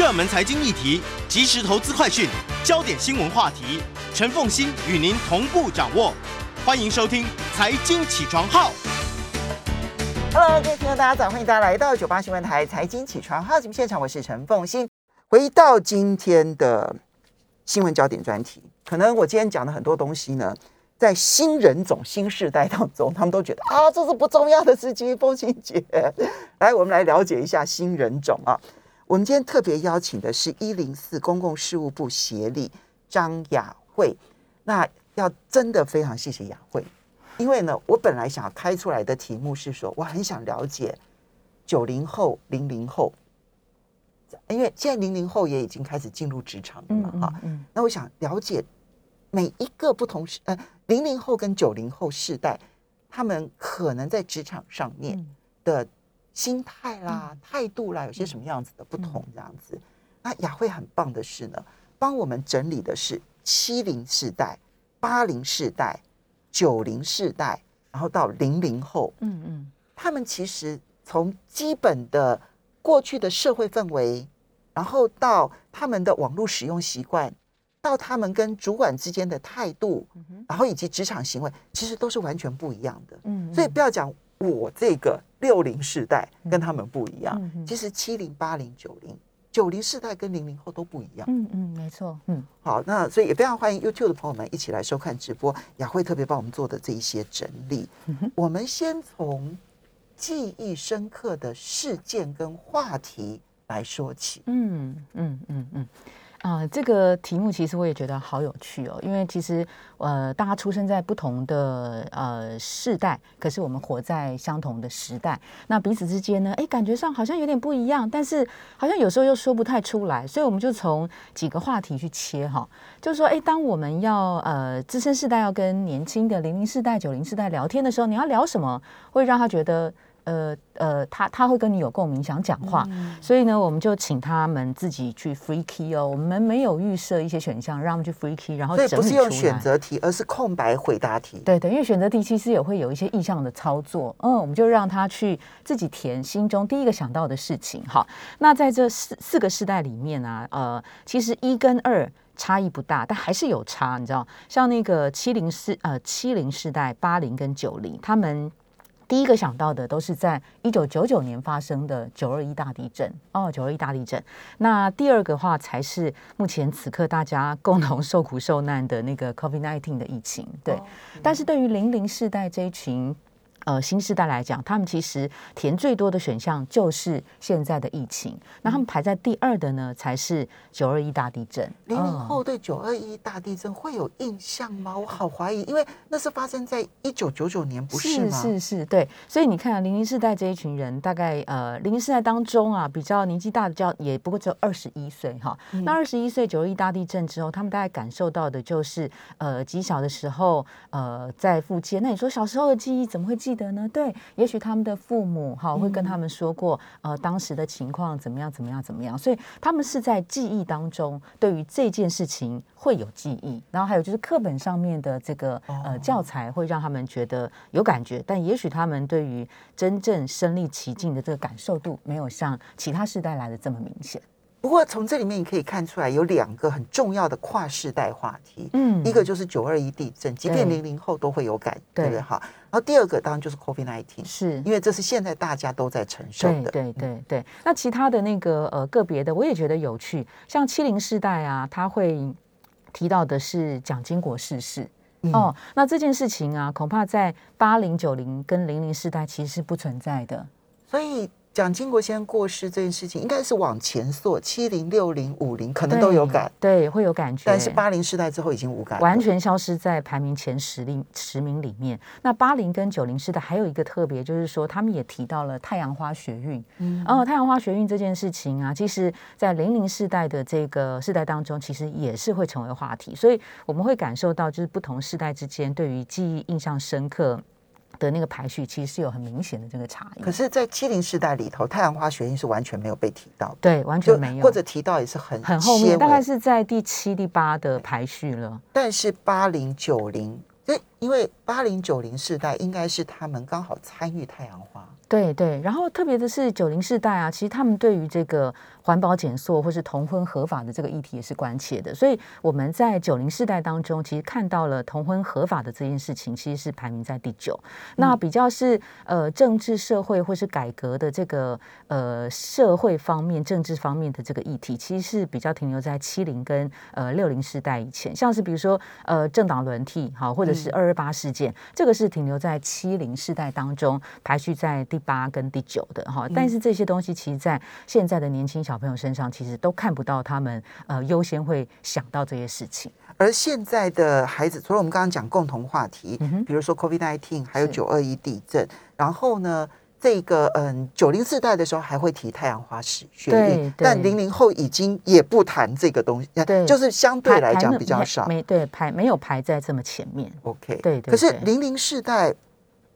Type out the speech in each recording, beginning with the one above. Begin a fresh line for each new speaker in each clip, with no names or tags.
热门财经议题、即时投资快讯、焦点新闻话题，陈凤欣与您同步掌握。欢迎收听《财经起床号》。
Hello，各位朋友，大家早，欢迎大家来到九八新闻台财经起床号节目现场，我是陈凤欣。回到今天的新闻焦点专题，可能我今天讲的很多东西呢，在新人种、新世代当中，他们都觉得啊，这是不重要的事情。凤欣姐，来，我们来了解一下新人种啊。我们今天特别邀请的是一零四公共事务部协理张雅慧，那要真的非常谢谢雅慧。因为呢，我本来想要开出来的题目是说，我很想了解九零后、零零后，因为现在零零后也已经开始进入职场了嘛，哈、
嗯。
那我想了解每一个不同时呃零零后跟九零后世代，他们可能在职场上面
嗯。
的心态啦、态度啦，有些什么样子的不同这样子。那雅慧很棒的是呢，帮我们整理的是七零世代、八零世代、九零世代，然后到零零后，
嗯嗯。
他们其实从基本的过去的社会氛围，然后到他们的网络使用习惯，到他们跟主管之间的态度，然后以及职场行为，其实都是完全不一样的。
嗯。
所以不要讲我这个六零世代跟他们不一样，其实七零、八零、九零、九零世代跟零零后都不一样。
嗯嗯，没错，嗯
好，那所以也非常欢迎 YouTube 的朋友们一起来收看直播，雅慧特别帮我们做的这一些整理。我们先从记忆深刻的事件跟话题来说起。
嗯嗯嗯嗯。啊、这个题目其实我也觉得好有趣哦，因为其实呃，大家出生在不同的呃世代，可是我们活在相同的时代，那彼此之间呢，哎，感觉上好像有点不一样，但是好像有时候又说不太出来，所以我们就从几个话题去切哈，就是说，哎，当我们要呃资深世代要跟年轻的零零世代、九零世代聊天的时候，你要聊什么会让他觉得？呃呃，他他会跟你有共鸣，想讲话，所以呢，我们就请他们自己去 free key 哦。我们没有预设一些选项，让他们去 free key，然后
所以不是用。选择题，而是空白回答题。
对对，因为选择题其实也会有一些意向的操作，嗯，我们就让他去自己填心中第一个想到的事情。好，那在这四四个世代里面啊，呃，其实一跟二差异不大，但还是有差，你知道，像那个七零世呃七零世代、八零跟九零，他们。第一个想到的都是在一九九九年发生的九二一大地震哦，九二一大地震。那第二个话才是目前此刻大家共同受苦受难的那个 COVID-19 的疫情。对，但是对于零零世代这一群。呃，新世代来讲，他们其实填最多的选项就是现在的疫情。那他们排在第二的呢，才是九二一大地震。
零零
嗯
后对九二一大地震会有印象吗？我好怀疑，因为那是发生在一九九九年，不是吗？
是是，对。所以你看、啊，零零世代这一群人，大概呃，零零世代当中啊，比较年纪大的，叫也不过只有二十一岁哈。那二十一岁九二一大地震之后，他们大概感受到的就是呃，极小的时候呃，在附近。那你说小时候的记忆怎么会记得呢？对，也许他们的父母哈会跟他们说过呃当时的情况怎么样怎么样怎么样，所以他们是在记忆当中对于这件事情会有记忆，然后还有就是课本上面的这个呃教材会让他们觉得有感觉，但也许他们对于真正身临其境的这个感受度没有像其他世代来的这么明显。
不过从这里面你可以看出来，有两个很重要的跨世代话题。
嗯
一个就是九二一地震，即便零零后都会有感，
对
对不对？哈，然后第二个当然就是 COVID nineteen，
是
因为这是现在大家都在承受的。
对对对对，那其他的那个呃个别的，我也觉得有趣，像七零世代啊，他会提到的是蒋经国逝世。
嗯
哦，那这件事情啊，恐怕在八零、九零跟零零世代其实是不存在的。
所以蒋经国先生过世这件事情，应该是往前溯，七零、六零、五零可能都有感，
对，会有感觉。
但是八零世代之后已经无感了，
完全消失在排名前十里十名里面。那八零跟九零世代还有一个特别，就是说他们也提到了太阳花学运。嗯，哦，太阳花学运这件事情啊，其实在零零世代的这个世代当中，其实也是会成为话题。所以我们会感受到，就是不同世代之间对于记忆印象深刻。的那个排序其实是有很明显的这个差异。
可，是，在七零时代里头，太阳花学运是完全没有被提到的，
对，完全没有，
或者提到也是很
很后面，大概是在第七、第八的排序了。
但是八零九零，这因为八零九零世代应该是他们刚好参与太阳花，
对对，然后特别的是九零世代啊，其实他们对于这个环保减塑或是同婚合法的这个议题也是关切的。所以我们在九零世代当中，其实看到了同婚合法的这件事情，其实是排名在第九。那比较是呃政治社会或是改革的这个呃社会方面、政治方面的这个议题，其实是比较停留在七零跟呃六零世代以前。像是比如说呃政党轮替，好，或者是二二八事件，这个是停留在七零世代当中排序在第八跟第九的哈。但是这些东西其实，在现在的年轻小朋友身上，其实都看不到他们呃优先会想到这些事情。
而现在的孩子，除了我们刚刚讲共同话题，比如说 COVID-19，还有九二一地震，然后呢，这个嗯九零世代的时候还会提太阳花学学
对
运，但零零后已经也不谈这个东西，呃
对
就是相对来讲比较少。
没对排没有排在这么前面。
OK，
对对
可是零零世代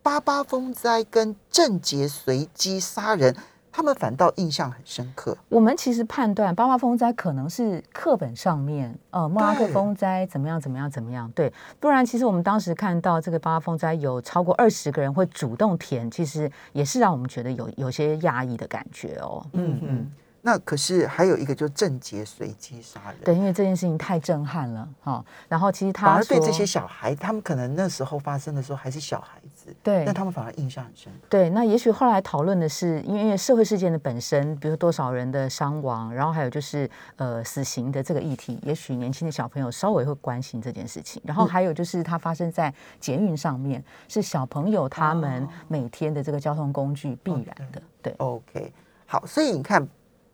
八八风灾跟郑捷随机杀人，他们反倒印象很深刻。
我们其实判断八八风灾可能是课本上面，呃，莫拉克
对
风灾怎么样怎么样怎么样，对，不然其实我们当时看到这个八八风灾有超过二十个人会主动填，其实也是让我们觉得有有些压抑的感觉哦。
嗯嗯，那可是还有一个就郑杰随机杀人，
对，因为这件事情太震撼了哈、然后其实他反
而对这些小孩，他们可能那时候发生的时候还是小孩子，
对
但他们反而印象很深。
对，那也许后来讨论的是，因为社会事件的本身，比如说多少人的伤亡，然后还有就是呃死刑的这个议题，也许年轻的小朋友稍微会关心这件事情。然后还有就是它发生在捷运上面，是小朋友他们每天的这个交通工具必然的。对
，OK，好，所以你看，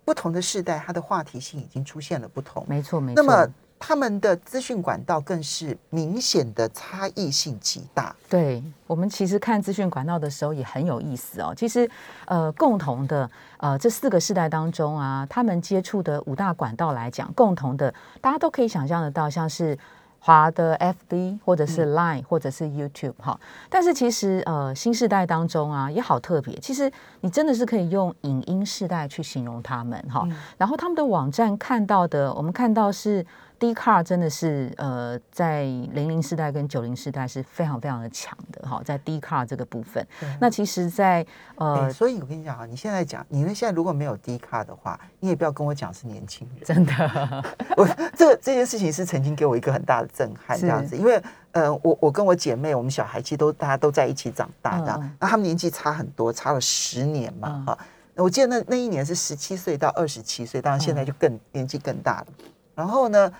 不同的世代，它的话题性已经出现了不同。
没错没错。
那么他们的资讯管道更是明显的差异性极大。
对我们其实看资讯管道的时候也很有意思哦。其实，呃，共同的呃这四个世代当中啊，他们接触的五大管道来讲，共同的大家都可以想象得到，像是。华的 FB 或者是 Line、或者是 YouTube 哈，但是其实呃新世代当中啊也好特别，其实你真的是可以用影音世代去形容他们哈。然后他们的网站看到的，我们看到是 D car 真的是呃在零零世代跟九零世代是非常非常的强的哈，在 D car 这个部分。那其实在，呃
哎，所以我跟你讲啊，你现在讲，你们现在如果没有低卡的话，你也不要跟我讲是年轻人。
真的。
我这这件事情是曾经给我一个很大的震撼，
是
这样子，因为呃，我我跟我姐妹，我们小孩其实都大家都在一起长大，这样
嗯。嗯，
那他们年纪差很多，差了十年嘛，
嗯。
哈、我记得那那一年是十七岁到二十七岁，当然现在就更、年纪更大了。然后呢，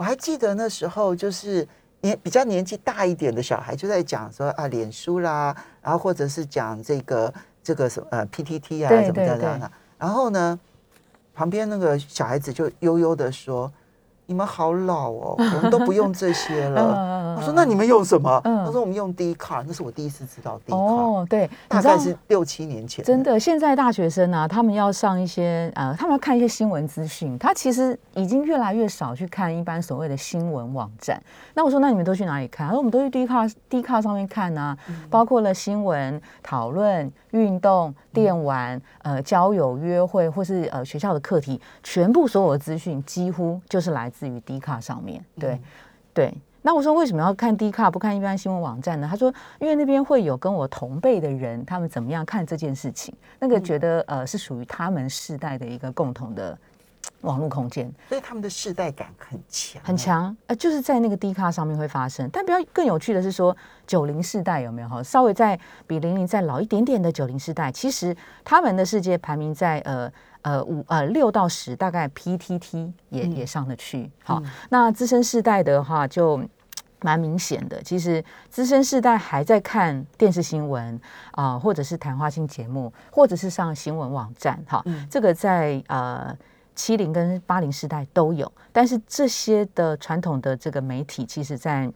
我还记得那时候就是年比较年纪大一点的小孩就在讲说啊，脸书啦，然后或者是讲这个这个什么呃 PTT 啊
对
什么怎
么样
的，然后呢，旁边那个小孩子就悠悠的说：“你们好老哦，我们都不用这些了。我说：“那你们用什么？”
嗯
他说：“我们用 D 卡，那是我第一次知道 D 卡，
哦，对，
大概是六七年前。”
真的，现在大学生啊，他们要上一些呃，他们要看一些新闻资讯，他其实已经越来越少去看一般所谓的新闻网站。那我说，那你们都去哪里看？他说我们都去 D 卡 D 卡上面看啊，包括了新闻、讨论、运动、电玩、呃交友、约会，或是呃学校的课题，全部所有的资讯几乎就是来自于 D 卡上面。对，对。那我说为什么要看 D 卡不看一般新闻网站呢？他说，因为那边会有跟我同辈的人，他们怎么样看这件事情，那个觉得呃是属于他们世代的一个共同的网络空间，
所以他们的世代感很强，
很。强。呃，就是在那个 D 卡上面会发生。但比较更有趣的是说，九零世代有没有哈？稍微在比零零再老一点点的九零世代，其实他们的世界排名在呃。呃五呃六到十，大概 PTT 也、也上得去。好，那资深世代的话就蛮明显的。其实资深世代还在看电视新闻啊、或者是谈话性节目，或者是上新闻网站。哈，这个在呃。七零跟八零世代都有，但是这些的传统的这个媒体，其实在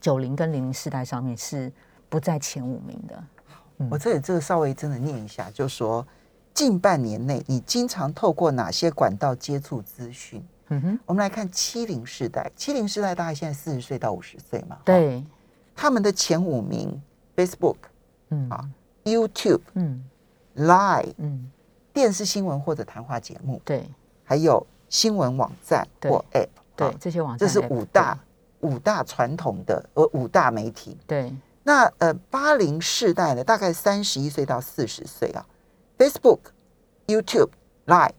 九零跟零零世代上面是不在前五名的。
我这里这个稍微真的念一下，就说近半年内你经常透过哪些管道接触资讯？
嗯哼，
我们来看七零世代，七零世代大概现在四十岁到五十岁嘛，哈，
对，
他们的前五名：Facebook、
嗯。
啊 YouTube、
嗯。
Line、
嗯，
电视新闻或者谈话节目，
对。
还有新闻网站或 App，
对
啊，
这些网站
这是五大五大传统的呃五大媒体。
对。
那呃八零世代呢，大概三十一岁到四十岁啊，Facebook、YouTube、Line、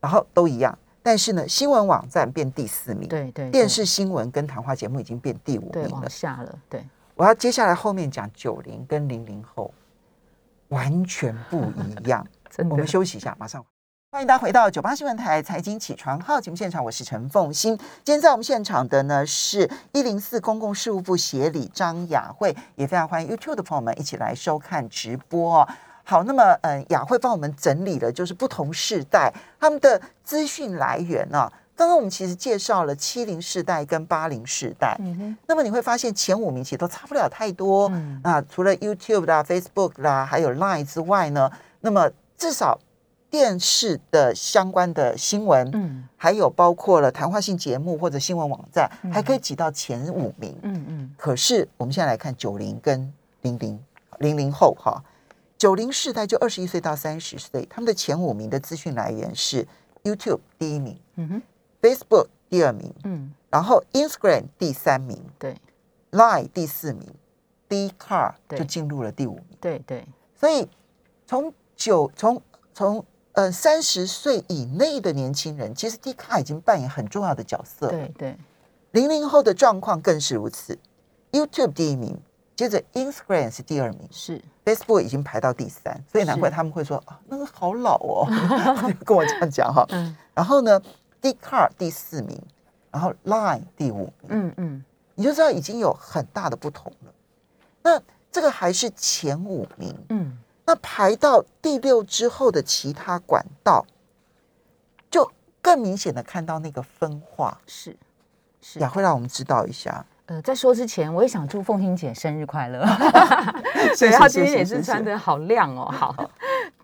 然后都一样。但是呢，新闻网站变第四名，
对对，
电视新闻跟谈话节目已经变第五名了。
下了，对，
我要接下来后面讲九零跟零零后，完全不一样。我们休息一下，马上。欢迎大家回到九八新闻台财经起床号节目现场，我是陈凤欣。今天在我们现场的呢是一零四公共事务部协理张雅慧，也非常欢迎 YouTube 的朋友们一起来收看直播哦。好，那么嗯，雅慧帮我们整理了就是不同世代他们的资讯来源啊。刚刚我们其实介绍了七零世代跟八零世代，
嗯，
那么你会发现前五名其实都差不了太多。
嗯
啊，除了 YouTube 啦、Facebook 啦，还有 Line 之外呢，那么至少电视的相关的新闻，
嗯
还有包括了谈话性节目或者新闻网站，还可以挤到前五名。
嗯嗯
可是我们现在来看九零跟零零零零后哈，九零世代就二十一岁到三十岁，他们的前五名的资讯来源是 YouTube 第一名
嗯哼
，，Facebook 第二名，
嗯，
然后 Instagram 第三名
对
，Line 第四名，D Car 就进入了第五名。
对对，
所以从九从从呃三十岁以内的年轻人，其实 D Car 已经扮演很重要的角色。
对对，
零零后的状况更是如此，YouTube 第一名，接着 Instagram 是第二名
是
，，Facebook 已经排到第三，所以难怪他们会说啊，那个好老哦，跟我这样讲哈。
嗯
然后呢 d c a r 第四名，然后 Line 第五名，
嗯嗯，
你就知道已经有很大的不同了。那这个还是前五名，
嗯，
那排到第六之后的其他管道，就更明显的看到那个分化，
是是
也。会让我们知道一下。
呃，在说之前，我也想祝凤欣姐生日快乐。
谢
对，她今天也是穿的好亮哦，好。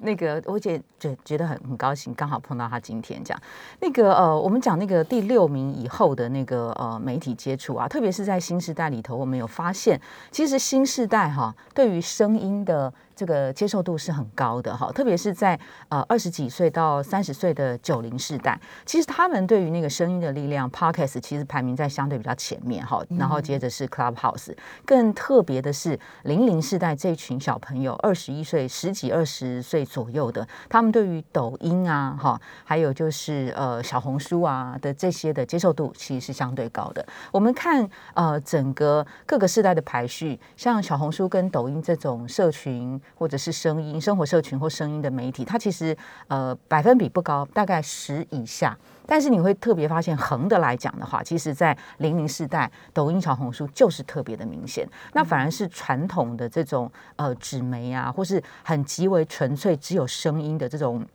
那个我姐觉觉得很很高兴，刚好碰到她今天这样。那个呃，我们讲那个第六名以后的那个呃媒体接触啊，特别是在新时代里头，我们有发现，其实新时代哈对于声音的这个接受度是很高的哈，特别是在呃二十几岁到三十岁的九零世代，其实他们对于那个声音的力量，Podcast 其实排名在相对比较前面哈，然后接着是 Clubhouse，更特别的是零零世代这群小朋友，二十一岁、十几、二十岁左右的，他们对于抖音啊哈，还有就是呃小红书啊的这些的接受度其实是相对高的。我们看呃整个各个世代的排序，像小红书跟抖音这种社群或者是声音生活社群或声音的媒体，它其实呃百分比不高，大概十以下。但是你会特别发现，横的来讲的话，其实在零零世代，抖音、小红书就是特别的明显。那反而是传统的这种呃纸媒啊，或是很极为纯粹只有声音的这种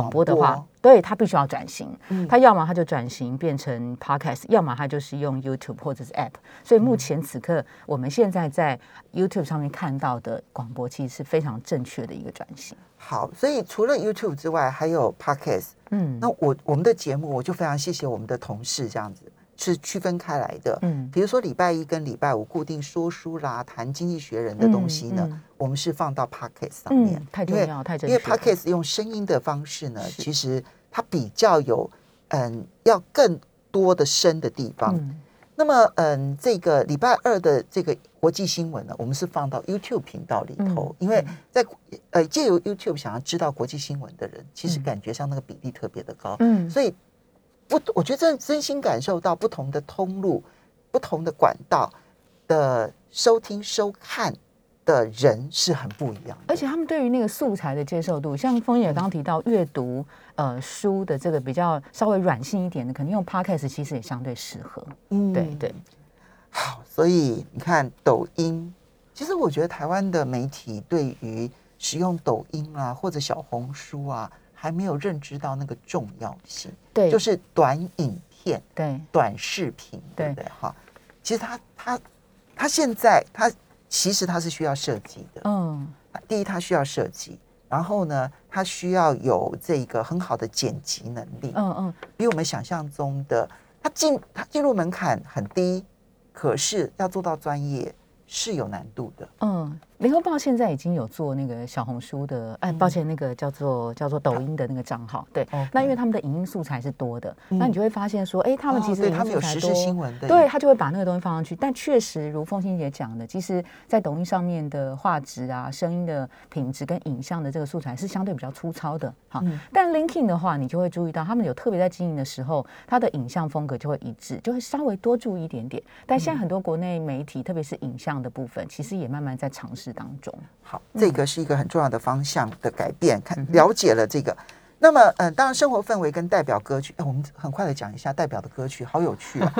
广播的话，对他必须要转型。
嗯
它要么他就转型变成 podcast，要么他就是用 YouTube 或者是 App。所以目前此刻，我们现在在 YouTube 上面看到的广播，其实是非常正确的一个转型。
好，所以除了 YouTube 之外，还有 Podcast。
嗯
那我我们的节目，我就非常谢谢我们的同事，这样子是区分开来的。
嗯
比如说礼拜一跟礼拜五固定说书啦、谈经济学人的东西呢，
嗯嗯
我们是放到 Podcast 上面，
嗯，太重
因为
要，太正
因为。Podcast 用声音的方式呢，其实它比较有嗯要更多的深的地方。
嗯
那么嗯，这个礼拜二的这个国际新闻呢，我们是放到 YouTube 频道里头，
嗯
因为在呃借由 YouTube 想要知道国际新闻的人，其实
嗯
感觉上那个比例特别的高。
嗯
所以不，我觉得真真心感受到不同的通路、不同的管道的收听、收看的人是很不一样的。
而且他们对于那个素材的接受度，像枫叶刚提到阅读呃书的这个比较稍微软性一点的，肯定用 podcast 其实也相对适合。
嗯
对对，
好，所以你看抖音，其实我觉得台湾的媒体对于使用抖音啊或者小红书啊，还没有认知到那个重要性，
对，
就是短影片、
对。
短视频，对。不
对？
对？哈，其实他他他现在他其实他是需要设计的，
嗯。
第一他需要设计，然后呢，他需要有这个很好的剪辑能力，
嗯嗯，
比我们想象中的，他进他进入门槛很低，可是要做到专业是有难度的。
嗯，联合报现在已经有做那个小红书的，哎，抱歉，那个叫做叫做抖音的那个账号，对。
哦
那因为他们的影音素材是多的，那你就会发现说，哎，他们其实
他们有时事，新闻的，
对他就会把那个东西放上去。但确实，如凤欣姐讲的，其实，在抖音上面的画质啊、声音的品质跟影像的这个素材是相对比较粗糙的哈。
嗯
但 LinkedIn 的话，你就会注意到，他们有特别在经营的时候，它的影像风格就会一致，就会稍微多注意一点点。但现在很多国内媒体，特别是影像的部分，其实也慢慢在尝试当中。
好，这个是一个很重要的方向的改变，看了解了这个。那么，嗯、当然生活氛围跟代表歌曲，哎，我们很快的讲一下代表的歌曲，好有趣啊！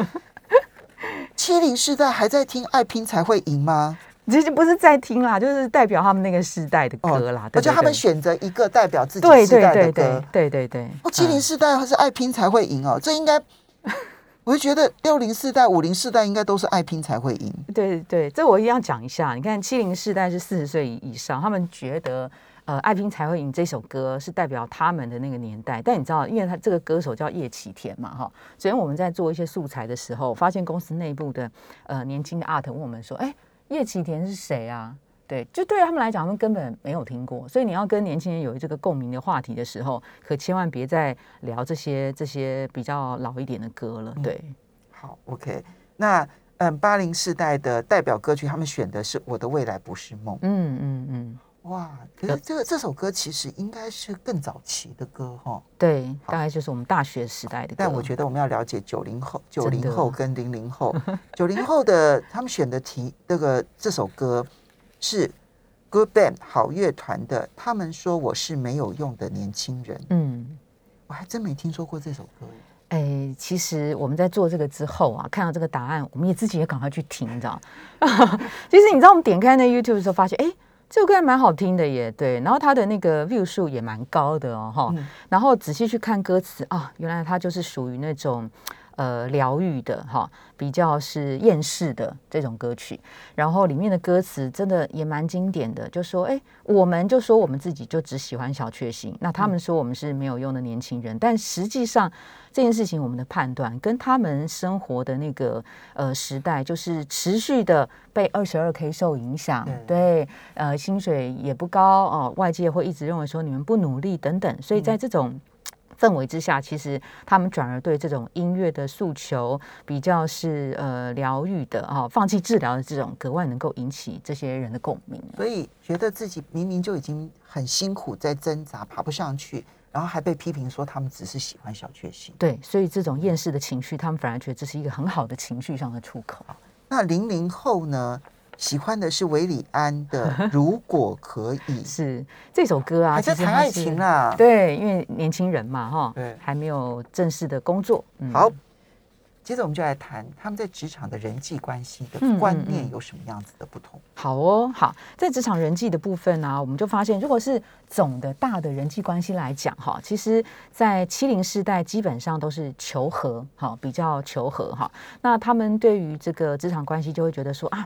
七零世代还在听《爱拼才会赢》吗？
其实不是在听啦，就是代表他们那个时代的歌啦。对
而且他们
对对
选择一个代表自己
对对
世代的
对对
歌。
对对对，
哦，七零
嗯
世代是爱拼才会赢哦，这应该，我就觉得六零世代、五零世代应该都是爱拼才会赢。
对对，这我一定要讲一下。你看，七零世代是四十岁以上，他们觉得呃《爱拼才会赢》这首歌是代表他们的那个年代。但你知道，因为他这个歌手叫叶启田嘛，哈，昨天我们在做一些素材的时候，发现公司内部的呃年轻的 art 问我们说：“哎，叶启田是谁啊？”对，就对他们来讲，他们根本没有听过，所以你要跟年轻人有这个共鸣的话题的时候，可千万别再聊这些这些比较老一点的歌了。对，
好，OK，那嗯，八零世代的代表歌曲，他们选的是《我的未来不是梦》。
嗯嗯嗯。
哇，可是这个这首歌其实应该是更早期的歌哈，
对，大概就是我们大学时代的歌。
但我觉得我们要了解九零后、九零后跟零零后，九零后的他们选的题这个这首歌是 Good Band 好乐团的，他们说我是没有用的年轻人，
嗯，
我还真没听说过这首歌耶。
哎，其实我们在做这个之后啊，看到这个答案，我们也自己也赶快去听，你知道？其实你知道，我们点开那 YouTube 的时候，发现哎。这首歌还蛮好听的耶，对，然后它的那个 view 数也蛮高的哦，哈、
嗯
然后仔细去看歌词啊，原来它就是属于那种呃疗愈的哈，比较是厌世的这种歌曲。然后里面的歌词真的也蛮经典的，就说哎，我们就说我们自己就只喜欢小确幸，那他们说我们是没有用的年轻人，但实际上这件事情我们的判断跟他们生活的那个呃时代，就是持续的被二十二 K 受影响，对，呃，薪水也不高哦，外界会一直认为说你们不努力等等，所以在这种。氛围之下，其实他们转而对这种音乐的诉求比较是呃疗愈的哈、放弃治疗的这种格外能够引起这些人的共鸣。
所以觉得自己明明就已经很辛苦，在挣扎，爬不上去，然后还被批评说他们只是喜欢小确幸。
对，所以这种厌世的情绪，他们反而觉得这是一个很好的情绪上的出口。
那零零后呢，喜欢的是韦礼安的 《如果可以》，
是这首歌啊，
还在
其实它是
谈爱情啦。
对，因为年轻人嘛，哈，
对
还没有正式的工作。嗯
好，接着我们就来谈他们在职场的人际关系的
嗯
观念有什么样子的不同？
好哦，好，在职场人际的部分呢、我们就发现，如果是总的大的人际关系来讲，哈，其实，在七零世代基本上都是求和，哈，比较求和，哈。那他们对于这个职场关系就会觉得说啊。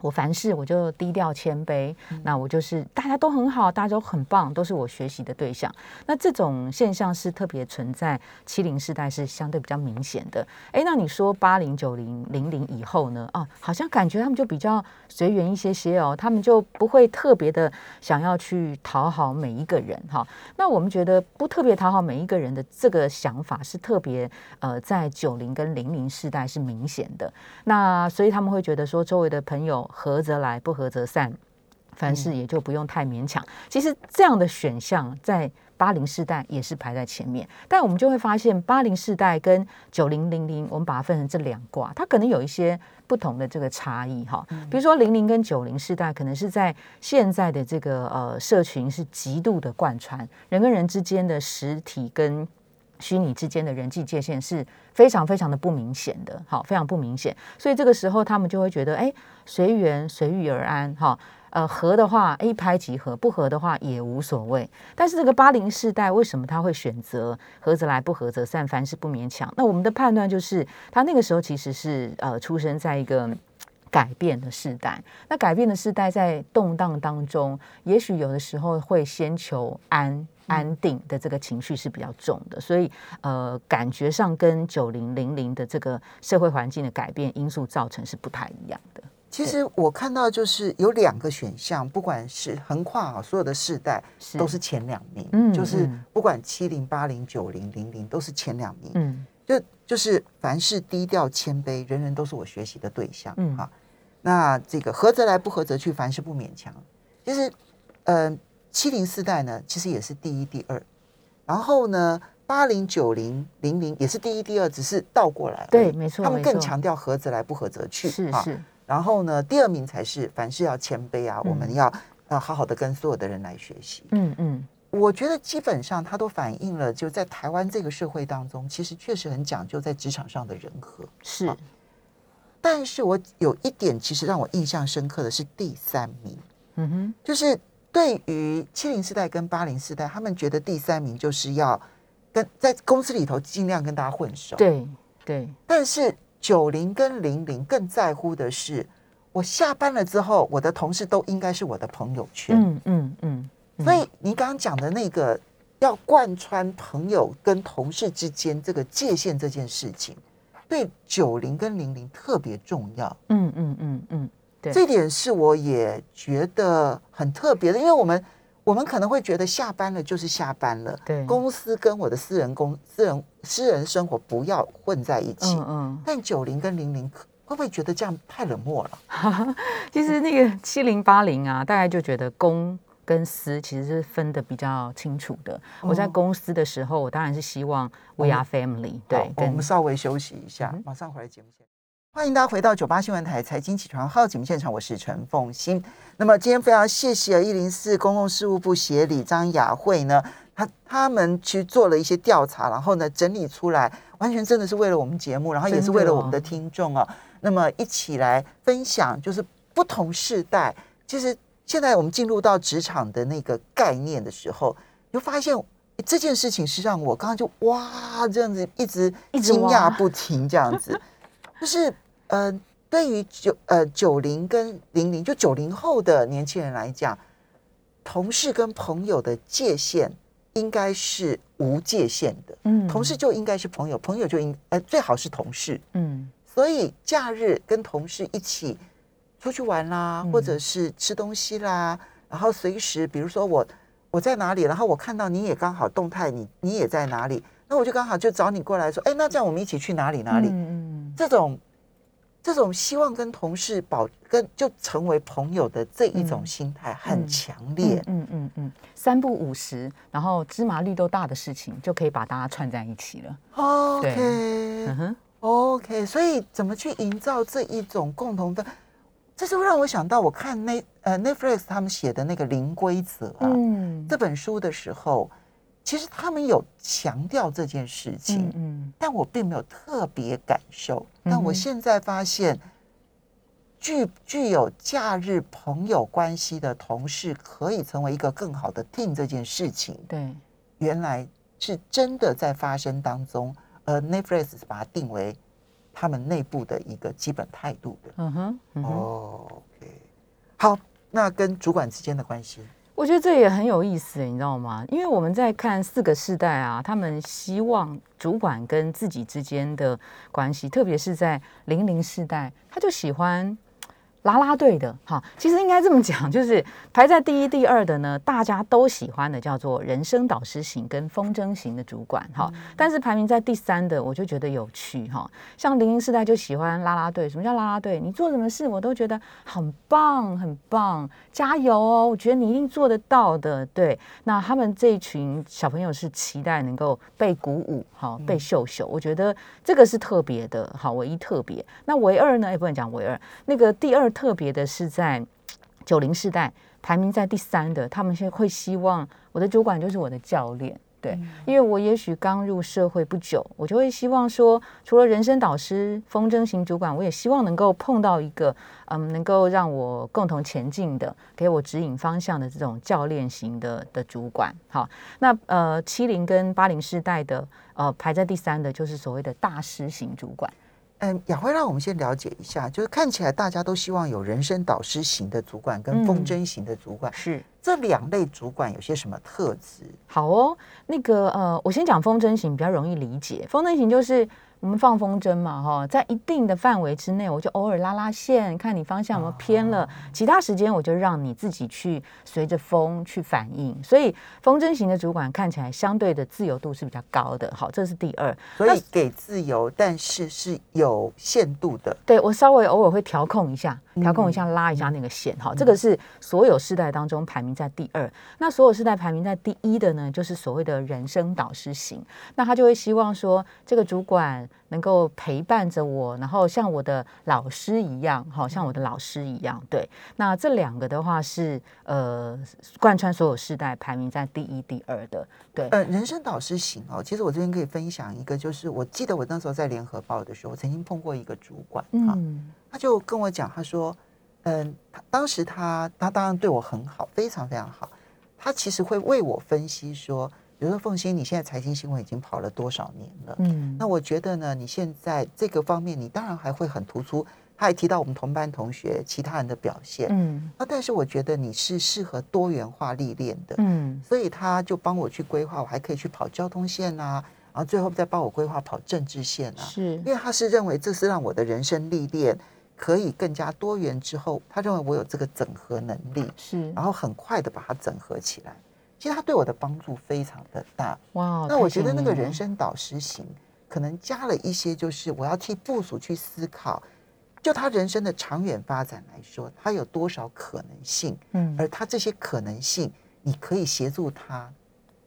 我凡事我就低调谦卑，那我就是大家都很好，大家都很棒，都是我学习的对象。那这种现象是特别存在七零世代，是相对比较明显的。哎，那你说八零、九零、零零以后呢？啊，好像感觉他们就比较随缘一些些哦，他们就不会特别的想要去讨好每一个人哈。那我们觉得不特别讨好每一个人的这个想法是特别呃，在九零跟零零世代是明显的。那所以他们会觉得说，周围的朋友合则来，不合则散。凡事也就不用太勉强。其实这样的选项在八零世代也是排在前面，但我们就会发现八零世代跟九零零零，我们把它分成这两卦，它可能有一些不同的这个差异哈。比如说零零跟九零世代，可能是在现在的这个呃社群是极度的贯穿，人跟人之间的实体跟虚拟之间的人际界限是非常非常的不明显的，好，非常不明显。所以这个时候他们就会觉得，哎，随缘随遇而安，哈。呃，合的话一拍即合，不合的话也无所谓。但是这个八零世代为什么他会选择合则来，不合则散，凡事不勉强？那我们的判断就是，他那个时候其实是呃出生在一个。改变的世代，那改变的世代在动荡当中，也许有的时候会先求安。安定的这个情绪是比较重的，所以呃，感觉上跟九零零零的这个社会环境的改变因素造成是不太一样的。
其实我看到就是有两个选项，不管是横跨啊所有的世代，
是。
都是前两名，
嗯
就是
嗯。
不管七零、八零、九零、零零都是前两名，
嗯。
就就是凡事低调谦卑，人人都是我学习的对象，
嗯。
啊，那这个合则来，不合则去，凡事不勉强。其实，呃，七零四代呢，其实也是第一、第二，然后呢，八零、九零、零零也是第一、第二，只是倒过来
对没错
他们更强调合则来，不合则去，啊
是是，
然后呢，第二名才是凡事要谦卑啊，
嗯
我们要要好好的跟所有的人来学习。
嗯嗯
我觉得基本上它都反映了，就在台湾这个社会当中，其实确实很讲究在职场上的人和。
是
好但是我有一点其实让我印象深刻的是第三名，
嗯哼
就是对于七零世代跟八零世代，他们觉得第三名就是要跟在公司里头尽量跟大家混熟。
对对
但是九零跟零零更在乎的是，我下班了之后，我的同事都应该是我的朋友圈。
嗯嗯嗯嗯
所以你刚刚讲的那个要贯穿朋友跟同事之间这个界限这件事情，对九零跟零零特别重要。
嗯嗯嗯嗯对
这点是我也觉得很特别的，因为我们我们可能会觉得下班了就是下班了，
对
公司跟我的私人公私人私人生活不要混在一起。
嗯嗯。
但九零跟零零会不会觉得这样太冷漠了？
其实那个七零八零啊，大概就觉得公跟私其实是分的比较清楚的。我在
哦
公司的时候，我当然是希望 we are family，
好
对，
我
跟
们稍微休息一下
嗯，
马上回来节目现场。欢迎大家回到九八新闻台财经起床号节目现场，我是陈凤欣。那么今天非常谢谢一零四公共事务部协理张雅慧呢，他他们去做了一些调查，然后呢整理出来，完全真的是为了我们节目，然后也是为了我们的
哦
听众哦。那么一起来分享，就是不同世代，其实现在我们进入到职场的那个概念的时候，就发现。诶这件事情是让我刚刚就哇这样子一直
一直
惊讶不停，这样子，就是呃，对于九呃九零跟零零，就九零后的年轻人来讲，同事跟朋友的界限应该是无界限的，
嗯。
同事就应该是朋友，朋友就应呃最好是同事，
嗯。
所以假日跟同事一起出去玩啦，
嗯
或者是吃东西啦，然后随时比如说我我在哪里，然后我看到你也刚好动态，你你也在哪里，那我就刚好就找你过来说，哎，那这样我们一起去哪里哪里？
嗯
这种这种希望跟同事保跟就成为朋友的这一种
嗯
心态很
嗯
强烈。
嗯嗯嗯，三不五十，然后芝麻绿豆大的事情就可以把大家串在一起了。
OK
嗯哼
，OK，所以怎么去营造这一种共同的？这就让我想到我看那呃 Netflix 他们写的那个零规则啊、
嗯。
这本书的时候，其实他们有强调这件事情，
嗯嗯。
但我并没有特别感受。但我现在发现，具具有假日朋友关系的同事可以成为一个更好的 team 这件事情，
对，
原来是真的在发生当中，而 Netflix 把它定为他们内部的一个基本态度的。
嗯哼嗯哼。
哦 OK，好，那跟主管之间的关系，
我觉得这也很有意思，你知道吗？因为我们在看四个世代啊，他们希望主管跟自己之间的关系，特别是在零零世代，他就喜欢。啦啦队的哈，其实应该这么讲，就是排在第一、第二的呢，大家都喜欢的叫做人生导师型跟风筝型的主管哈。但是排名在第三的，我就觉得有趣哈。像零零世代就喜欢啦啦队，什么叫啦啦队？你做什么事我都觉得很棒，很棒，加油哦！我觉得你一定做得到的。对，那他们这一群小朋友是期待能够被鼓舞，好被秀秀。我觉得这个是特别的，好唯一特别。那唯二呢？也不能讲唯二，那个第二特别的是在九零世代排名在第三的，他们现在会希望我的主管就是我的教练。对，因为我也许刚入社会不久，我就会希望说，除了人生导师、风筝型主管，我也希望能够碰到一个，嗯，能够让我共同前进的，给我指引方向的这种教练型的的主管。好，那呃，七零跟八零世代的，呃，排在第三的就是所谓的大师型主管。
嗯，雅慧让我们先了解一下，就是看起来大家都希望有人生导师型的主管跟
嗯
风筝型的主管，
是，
这两类主管有些什么特质？
好哦，那个呃，我先讲风筝型比较容易理解，风筝型就是。我们放风筝嘛，哈，在一定的范围之内，我就偶尔拉拉线，看你方向有没有偏了。其他时间我就让你自己去随着风去反应。所以风筝型的主管看起来相对的自由度是比较高的。好，这是第二。
所以给自由，但是是有限度的。
对我稍微偶尔会调控一下，调控一下，拉一下那个线。哈，这个是所有世代当中排名在第二。那所有世代排名在第一的呢，就是所谓的人生导师型。那他就会希望说，这个主管。能够陪伴着我，然后像我的老师一样，好像我的老师一样。对，那这两个的话是呃，贯穿所有世代排名在第一、第二的。对，
呃，人生导师型哦，其实我这边可以分享一个，就是我记得我那时候在联合报的时候，我曾经碰过一个主管啊，他就跟我讲，他说，嗯，他当时他他当然对我很好，非常非常好，他其实会为我分析说。比如说凤欣，你现在财经新闻已经跑了多少年了？嗯，那我觉得呢，你现在这个方面，你当然还会很突出。他还提到我们同班同学其他人的表现，嗯，那但是我觉得你是适合多元化历练的，嗯，所以他就帮我去规划，我还可以去跑交通线啊，然后最后再帮我规划跑政治线啊，
是，
因为他是认为这是让我的人生历练可以更加多元之后，他认为我有这个整合能力，
是，
然后很快的把它整合起来。其实他对我的帮助非常的大
哇！
那我觉得那个人生导师型可能加了一些，就是我要替部署去思考，就他人生的长远发展来说，他有多少可能性？嗯，而他这些可能性，你可以协助他，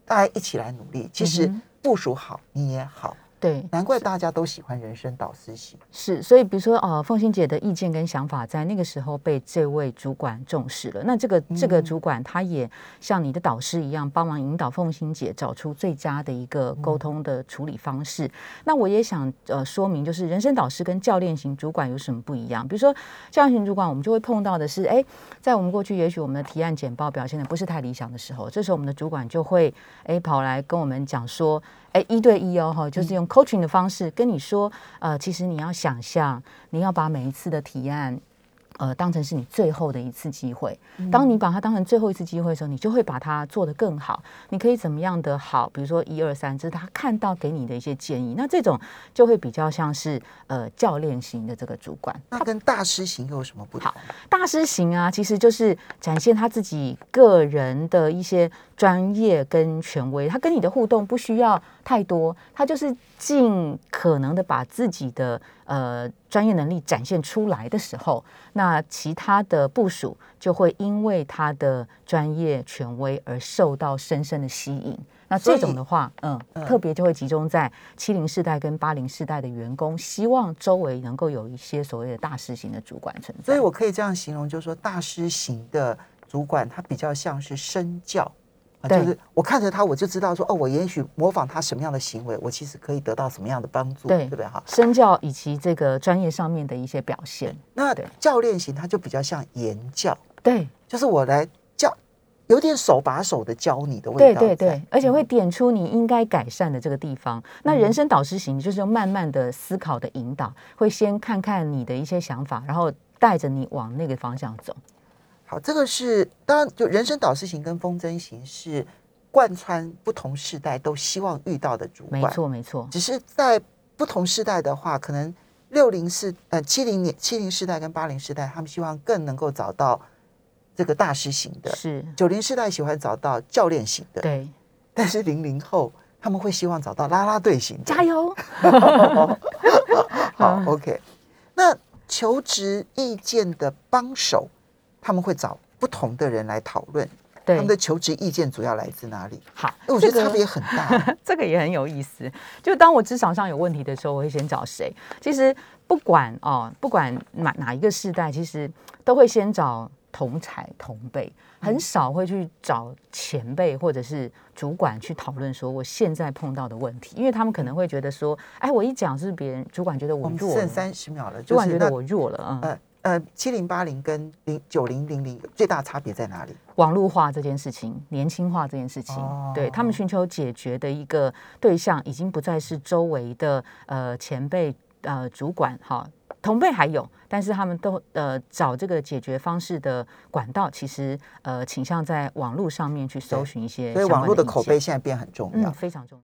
大家一起来努力。其实部署好，你也好。
对，
难怪大家都喜欢人生导师型。
是，所以比如说，呃，凤欣姐的意见跟想法在那个时候被这位主管重视了。那这个这个主管他也像你的导师一样，帮忙引导凤欣姐找出最佳的一个沟通的处理方式。那我也想呃说明，就是人生导师跟教练型主管有什么不一样？比如说教练型主管，我们就会碰到的是，哎，在我们过去也许我们的提案简报表现的不是太理想的时候，这时候我们的主管就会哎跑来跟我们讲说。哎，一对一哦，哈，就是用 coaching 的方式跟你说，呃，其实你要想象，你要把每一次的提案。呃，当成是你最后的一次机会。当你把它当成最后一次机会的时候，你就会把它做得更好。你可以怎么样的好？比如说一二三，这是他看到给你的一些建议。那这种就会比较像是呃教练型的这个主管。
那跟大师型又有什么不同？
大师型啊，其实就是展现他自己个人的一些专业跟权威。他跟你的互动不需要太多，他就是尽可能的把自己的。呃，专业能力展现出来的时候，那其他的部署就会因为他的专业权威而受到深深的吸引。那这种的话，嗯，特别就会集中在七零世代跟八零世代的员工，希望周围能够有一些所谓的大师型的主管存在。
所以我可以这样形容，就是说大师型的主管，他比较像是身教。就是我看着他，我就知道说，哦，我也许模仿他什么样的行为，我其实可以得到什么样的帮助，对不对？哈，
身教以及这个专业上面的一些表现。
那教练型他就比较像言教，
对，
就是我来教，有点手把手的教你的味
道，对对对，而且会点出你应该改善的这个地方。那人生导师型就是用慢慢的思考的引导，会先看看你的一些想法，然后带着你往那个方向走。
好，这个是当然，就人生导师型跟风筝型是贯穿不同世代都希望遇到的主管，
没错没错。
只是在不同世代的话，可能六零世呃七零年七零世代跟八零世代，他们希望更能够找到这个大师型的，
是
九零世代喜欢找到教练型的，
对。
但是零零后他们会希望找到拉拉队型，
加油。
好，OK。那求职意见的帮手。他们会找不同的人来讨论，他们的求职意见主要来自哪里？
好，
我觉得差别很大，
这个也很有意思。就当我职场上有问题的时候，我会先找谁？其实不管哦，不管哪哪一个世代，其实都会先找同才同辈，很少会去找前辈或者是主管去讨论说我现在碰到的问题，因为他们可能会觉得说，哎，我一讲是别人主管觉得我弱，
剩三十秒了，
主管觉得我弱了，
嗯。呃，七零八零跟零九零零零最大差别在哪里？
网络化这件事情，年轻化这件事情，对他们寻求解决的一个对象，已经不再是周围的呃前辈呃主管哈同辈还有，但是他们都呃找这个解决方式的管道，其实呃倾向在网络上面去搜寻一些，
所以网络的口碑现在变很重要。
嗯，非常重要。